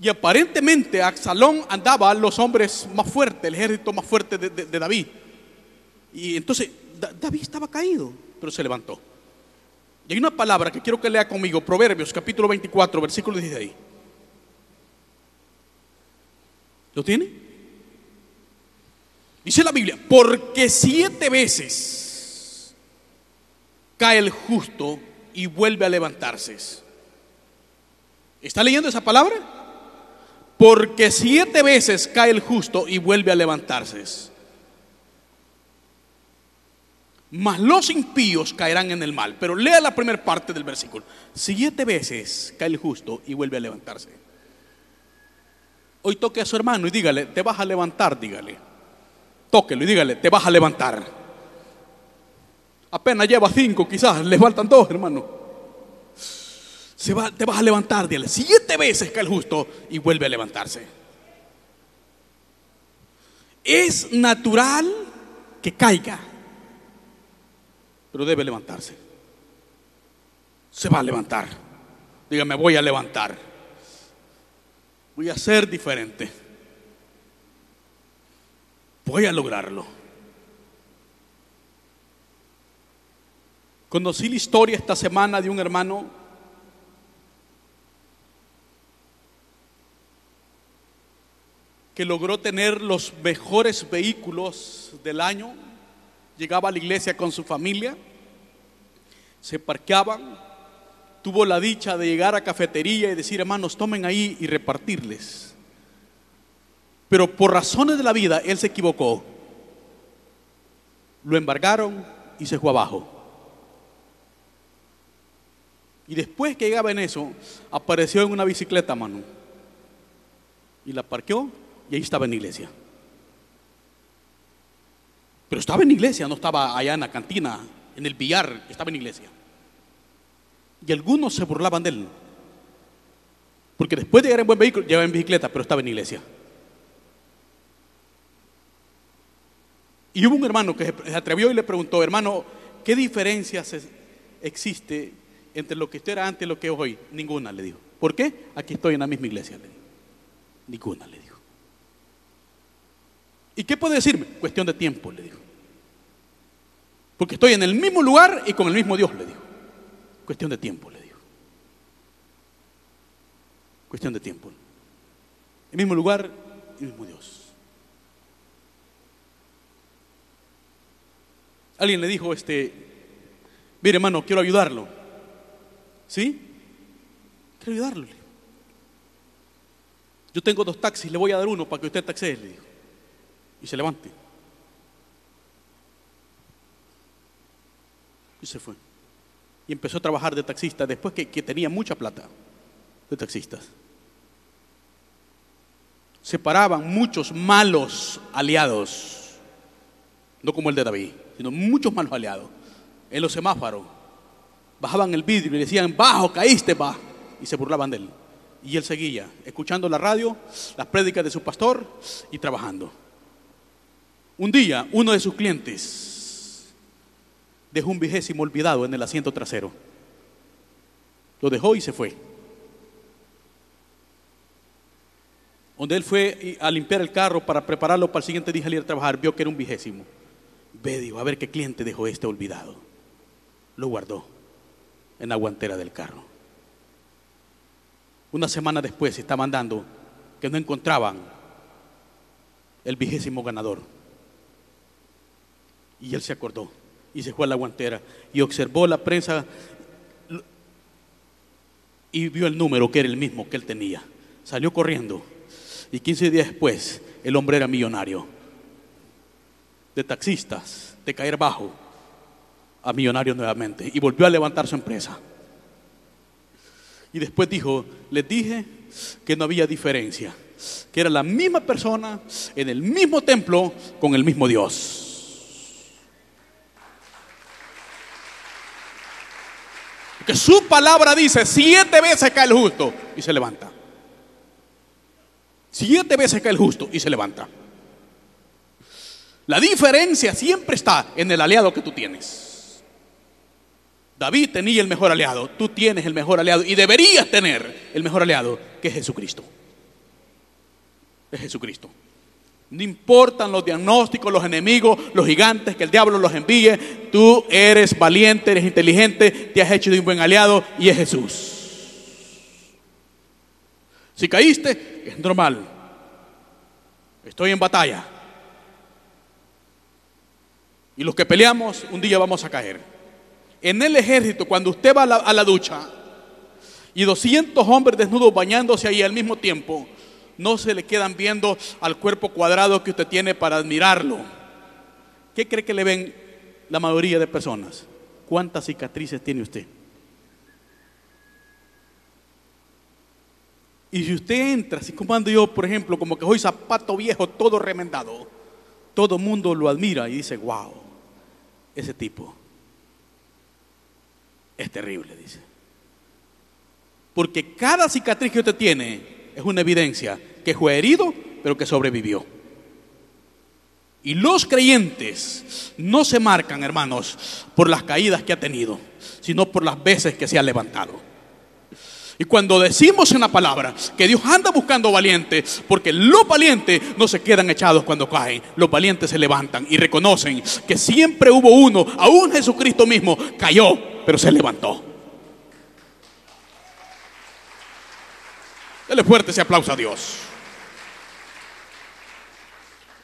y aparentemente Axalón andaba los hombres más fuertes, el ejército más fuerte de, David. Y entonces David estaba caído, pero se levantó. Y hay una palabra que quiero que lea conmigo, Proverbios capítulo 24, versículo 16. ¿Lo tiene? Dice la Biblia, porque siete veces cae el justo y vuelve a levantarse. ¿Está leyendo esa palabra? Porque siete veces cae el justo y vuelve a levantarse. Mas los impíos caerán en el mal. Pero lea la primera parte del versículo. Siete veces cae el justo y vuelve a levantarse. Hoy toque a su hermano y dígale, te vas a levantar, dígale. Tóquelo y dígale, te vas a levantar. Apenas lleva cinco, quizás, le faltan dos, hermano te vas a levantar, dile, siete veces cae el justo y vuelve a levantarse. Es natural que caiga, pero debe levantarse. se va a levantar. Dígame, voy a levantar. Voy a ser diferente. Voy a lograrlo. Conocí la historia esta semana de un hermano que logró tener los mejores vehículos del año. Llegaba a la iglesia con su familia, se parqueaban, tuvo la dicha de llegar a cafetería y decir, hermanos, tomen ahí y repartirles. Pero por razones de la vida, él se equivocó. Lo embargaron y se fue abajo. Y después que llegaba en eso, apareció en una bicicleta, mano. Y la parqueó y ahí estaba en la iglesia. Pero estaba en la iglesia, no estaba allá en la cantina, en el billar, estaba en la iglesia. Y algunos se burlaban de él. Porque después de llegar en buen vehículo, llevaba en bicicleta, pero estaba en la iglesia. Y hubo un hermano que se atrevió y le preguntó, hermano, ¿qué diferencia existe entre lo que usted era antes y lo que es hoy? Ninguna, le dijo. ¿Por qué? Aquí estoy en la misma iglesia, le dijo. Ninguna, le dijo. ¿Y qué puede decirme? Cuestión de tiempo, le dijo. Porque estoy en el mismo lugar y con el mismo Dios, le dijo. Cuestión de tiempo, le dijo. Cuestión de tiempo. El mismo lugar y el mismo Dios. Alguien le dijo, este, mire hermano, quiero ayudarlo. ¿Sí? Quiero ayudarlo. Yo tengo dos taxis, le voy a dar uno para que usted taxee, le dijo. Y se levante. Y se fue. Y empezó a trabajar de taxista después que, que tenía mucha plata de taxistas. Separaban muchos malos aliados, no como el de David sino muchos malos aliados. En los semáforos bajaban el vidrio y decían, bajo, caíste, va. Y se burlaban de él. Y él seguía, escuchando la radio, las prédicas de su pastor y trabajando. Un día, uno de sus clientes dejó un vigésimo olvidado en el asiento trasero. Lo dejó y se fue. Donde él fue a limpiar el carro para prepararlo para el siguiente día salir a trabajar, vio que era un vigésimo. Ve, a ver qué cliente dejó este olvidado. Lo guardó en la guantera del carro. Una semana después estaban dando que no encontraban el vigésimo ganador. Y él se acordó y se fue a la guantera y observó la prensa y vio el número que era el mismo que él tenía. Salió corriendo y 15 días después el hombre era millonario de taxistas, de caer bajo, a millonario nuevamente. Y volvió a levantar su empresa. Y después dijo, les dije que no había diferencia, que era la misma persona en el mismo templo con el mismo Dios. Que su palabra dice, siete veces cae el justo y se levanta. Siete veces cae el justo y se levanta. La diferencia siempre está en el aliado que tú tienes. David tenía el mejor aliado, tú tienes el mejor aliado y deberías tener el mejor aliado, que es Jesucristo. Es Jesucristo. No importan los diagnósticos, los enemigos, los gigantes, que el diablo los envíe. Tú eres valiente, eres inteligente, te has hecho de un buen aliado y es Jesús. Si caíste, es normal. Estoy en batalla. Y los que peleamos, un día vamos a caer. En el ejército, cuando usted va a la, ducha y 200 hombres desnudos bañándose ahí al mismo tiempo, no se le quedan viendo al cuerpo cuadrado que usted tiene para admirarlo. ¿Qué cree que le ven la mayoría de personas? ¿Cuántas cicatrices tiene usted? Y si usted entra, así como ando yo, por ejemplo, como que soy zapato viejo, todo remendado, todo mundo lo admira y dice, wow ese tipo es terrible, dice. Porque cada cicatriz que usted tiene es una evidencia que fue herido, pero que sobrevivió. Y los creyentes no se marcan, hermanos, por las caídas que ha tenido, sino por las veces que se ha levantado. Y cuando decimos en la palabra que Dios anda buscando valientes, porque los valientes no se quedan echados cuando caen, los valientes se levantan y reconocen que siempre hubo uno, aún Jesucristo mismo cayó, pero se levantó. Dele fuerte ese aplauso a Dios.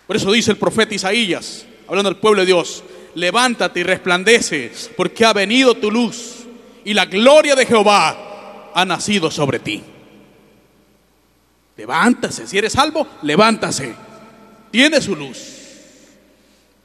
Por eso dice el profeta Isaías, hablando al pueblo de Dios, levántate y resplandece, porque ha venido tu luz y la gloria de Jehová ha nacido sobre ti. Levántase, si eres salvo, levántase. Tiene su luz.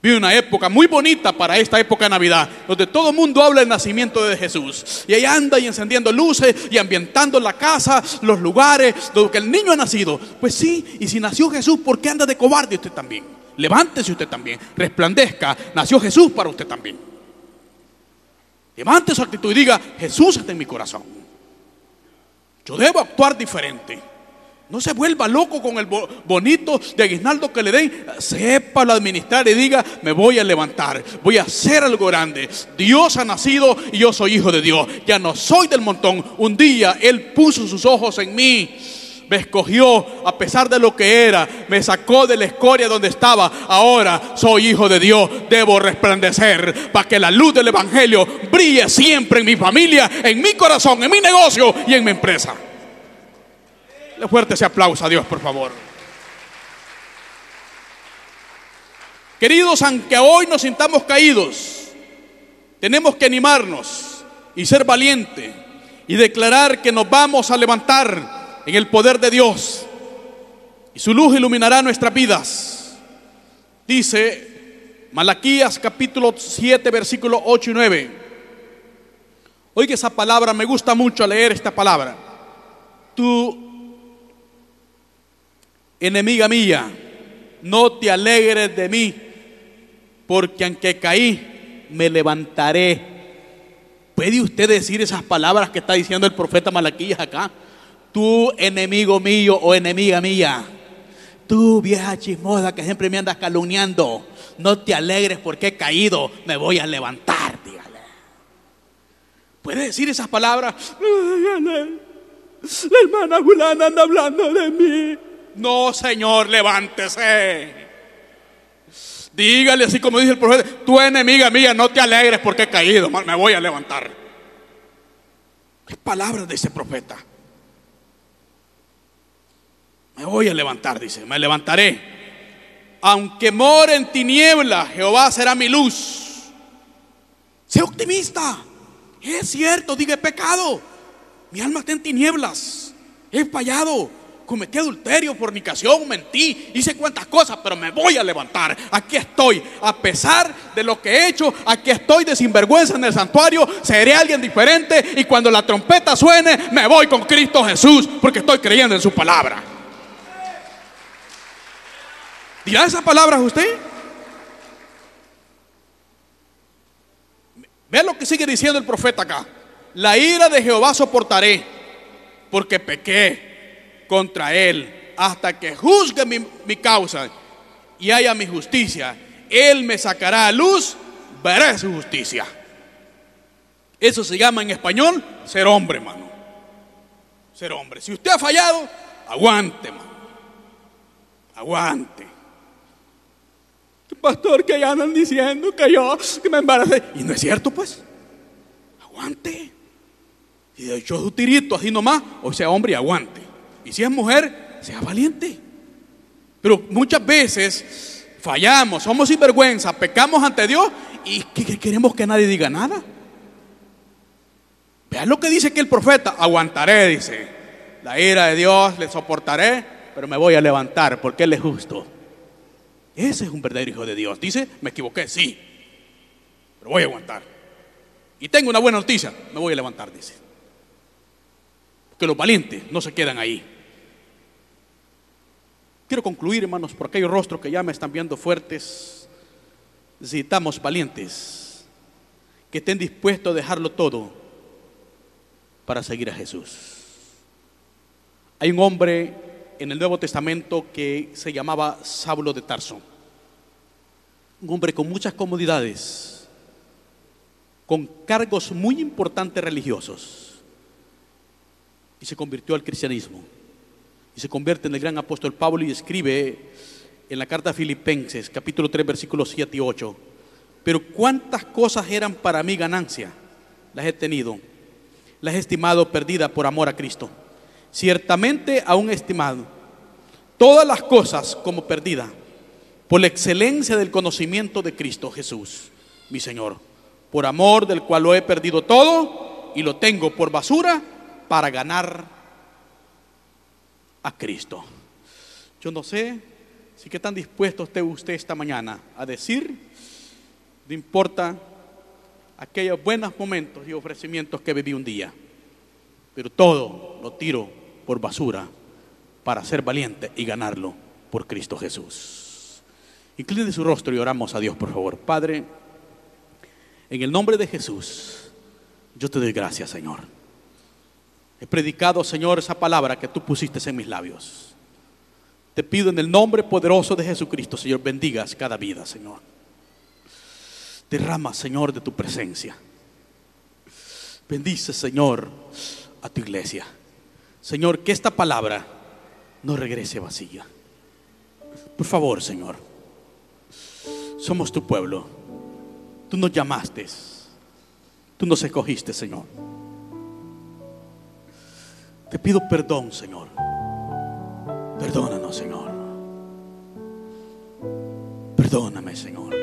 Vive una época muy bonita para esta época de Navidad, donde todo el mundo habla del nacimiento de Jesús. Y ahí anda y encendiendo luces y ambientando la casa, los lugares, donde el niño ha nacido. Pues sí, y si nació Jesús, ¿por qué anda de cobarde usted también? Levántese usted también, resplandezca, nació Jesús para usted también. Levante su actitud y diga, Jesús está en mi corazón. Yo debo actuar diferente. No se vuelva loco con el bonito de aguinaldo que le den. Sépalo administrar y diga, me voy a levantar, voy a hacer algo grande. Dios ha nacido y yo soy hijo de Dios. Ya no soy del montón. Un día Él puso sus ojos en mí. Me escogió a pesar de lo que era. Me sacó de la escoria donde estaba. Ahora soy hijo de Dios. Debo resplandecer para que la luz del Evangelio brille siempre en mi familia, en mi corazón, en mi negocio y en mi empresa. Fuerte ese aplauso a Dios, por favor. Queridos, aunque hoy nos sintamos caídos, tenemos que animarnos y ser valientes y declarar que nos vamos a levantar en el poder de Dios y su luz iluminará nuestras vidas. Dice Malaquías capítulo 7, versículos 8 y 9. Oiga esa palabra, me gusta mucho leer esta palabra. Tú enemiga mía, no te alegres de mí, porque aunque caí, me levantaré. ¿Puede usted decir esas palabras que está diciendo el profeta Malaquías acá? Tú, enemigo mío o enemiga mía, tú, vieja chismosa que siempre me andas calumniando, no te alegres porque he caído, me voy a levantar, dígale. ¿Puede decir esas palabras? La hermana Juliana anda hablando de mí. No, Señor, levántese. Dígale así como dice el profeta, tu enemiga mía, no te alegres porque he caído, me voy a levantar. Es palabra de ese profeta. Me voy a levantar, dice, me levantaré. Aunque more en tiniebla, Jehová será mi luz. Sea optimista. Es cierto, diga pecado. Mi alma está en tinieblas. He fallado cometí adulterio, fornicación, mentí, hice cuantas cosas, pero me voy a levantar. Aquí estoy, a pesar de lo que he hecho, aquí estoy de sinvergüenza en el santuario, seré alguien diferente y cuando la trompeta suene, me voy con Cristo Jesús, porque estoy creyendo en su palabra. ¿Dirá esas palabras usted? Ve lo que sigue diciendo el profeta acá. La ira de Jehová soportaré, porque pequé contra él hasta que juzgue mi, causa y haya mi justicia. Él me sacará a luz, veré su justicia. Eso se llama en español ser hombre, hermano. Ser hombre. Si usted ha fallado, aguante, hermano. Aguante. Pastor, que ya andan diciendo que yo que me embaracé. Y no es cierto, pues. Aguante. Y de hecho, su tirito así nomás, o sea, hombre, aguante. Y si es mujer, sea valiente. Pero muchas veces fallamos, somos sinvergüenza, pecamos ante Dios y queremos que nadie diga nada. Vean lo que dice que el profeta, aguantaré, dice, la ira de Dios le soportaré, pero me voy a levantar porque Él es justo. Ese es un verdadero hijo de Dios. Dice, me equivoqué, sí, pero voy a aguantar. Y tengo una buena noticia, me voy a levantar, dice. Porque los valientes no se quedan ahí. Quiero concluir, hermanos, por aquellos rostros que ya me están viendo fuertes. Necesitamos valientes que estén dispuestos a dejarlo todo para seguir a Jesús. Hay un hombre en el Nuevo Testamento que se llamaba Saulo de Tarso. un hombre con muchas comodidades, con cargos muy importantes religiosos, y se convirtió al cristianismo. Y se convierte en el gran apóstol Pablo y escribe en la carta a Filipenses, capítulo 3, versículos 7 y 8. Pero cuántas cosas eran para mí ganancia, las he tenido, las he estimado perdida por amor a Cristo. Ciertamente aún he estimado todas las cosas como perdida por la excelencia del conocimiento de Cristo Jesús, mi Señor, por amor del cual lo he perdido todo y lo tengo por basura para ganar a Cristo. Yo no sé si qué tan dispuesto esté usted esta mañana a decir, no importa aquellos buenos momentos y ofrecimientos que viví un día, pero todo lo tiro por basura para ser valiente y ganarlo por Cristo Jesús. Incline su rostro y oramos a Dios, por favor. Padre, en el nombre de Jesús, yo te doy gracias, Señor. He predicado, Señor, esa palabra que tú pusiste en mis labios. Te pido en el nombre poderoso de Jesucristo, Señor, bendigas cada vida, Señor. Derrama, Señor, de tu presencia. Bendice, Señor, a tu iglesia. Señor, que esta palabra no regrese vacía. Por favor, Señor. Somos tu pueblo. Tú nos llamaste. Tú nos escogiste, Señor. Te pido perdón, Señor. Perdónanos, Señor. Perdóname, Señor.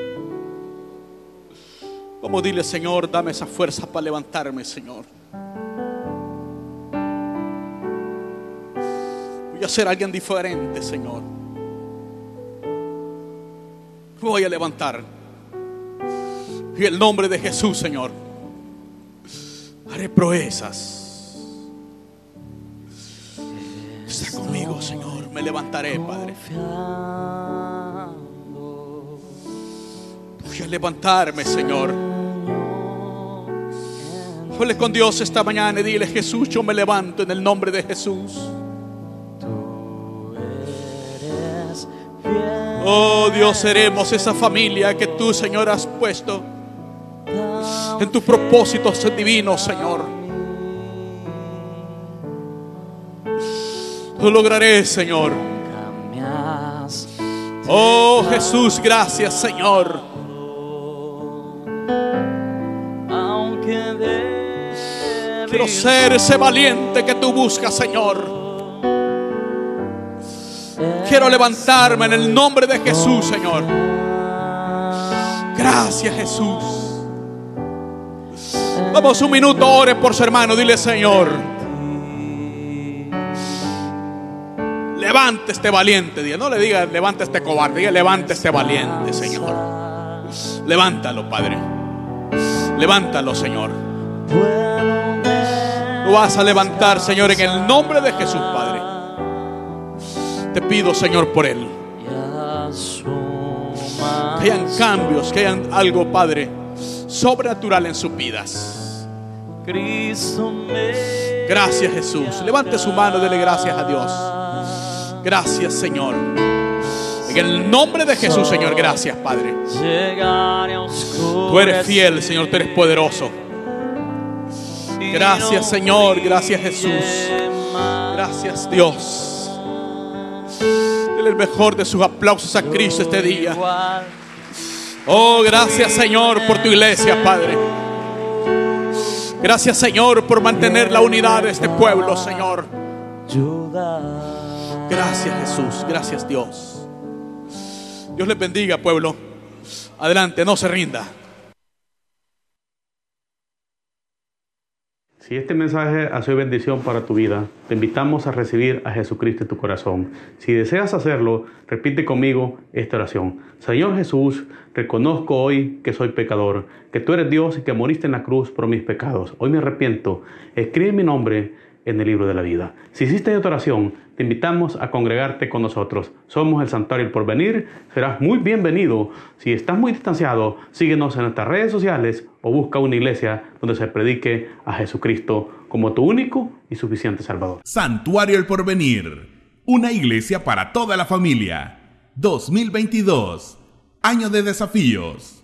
Vamos dile, Señor, dame esa fuerza para levantarme, Señor. Voy a ser alguien diferente, Señor voy a levantar. En el nombre de Jesús, Señor, haré proezas. Levantaré, Padre. Voy a levantarme, Señor. Hable con Dios esta mañana y dile, Jesús, yo me levanto en el nombre de Jesús. Oh Dios, seremos esa familia que tú, Señor, has puesto en tus propósitos divinos, Señor. Lo lograré, Señor. Oh Jesús, gracias, Señor. Quiero ser ese valiente que tú buscas, Señor. Quiero levantarme en el nombre de Jesús, Señor. Gracias, Jesús. Vamos un minuto, ore por su hermano. Dile, Señor. Levante este valiente. No le diga, levante este cobarde. Diga, levante este valiente, Señor. Levántalo, Padre. Levántalo, Señor. Lo vas a levantar, Señor, en el nombre de Jesús, Padre. Te pido, Señor, por él. Que hayan cambios, que hayan algo, Padre, sobrenatural en sus vidas. Gracias, Jesús. Levante su mano, dele gracias a Dios. Gracias, Señor. En el nombre de Jesús, Señor, gracias, Padre. Tú eres fiel, Señor, tú eres poderoso. Gracias, Señor. Gracias, Jesús. Gracias, Dios el mejor de sus aplausos a Cristo este día. Oh, gracias Señor por tu iglesia, Padre. Gracias Señor por mantener la unidad de este pueblo, Señor. Gracias Jesús, gracias Dios. Dios les bendiga, pueblo. Adelante, no se rinda. Si este mensaje ha sido bendición para tu vida, te invitamos a recibir a Jesucristo en tu corazón. Si deseas hacerlo, repite conmigo esta oración. Señor Jesús, reconozco hoy que soy pecador, que tú eres Dios y que moriste en la cruz por mis pecados. Hoy me arrepiento. Escribe mi nombre en el libro de la vida. Si hiciste esta oración, te invitamos a congregarte con nosotros. Somos el Santuario El Porvenir. Serás muy bienvenido. Si estás muy distanciado, síguenos en nuestras redes sociales o busca una iglesia donde se predique a Jesucristo como tu único y suficiente Salvador. Santuario El Porvenir. Una iglesia para toda la familia. 2022. Año de desafíos.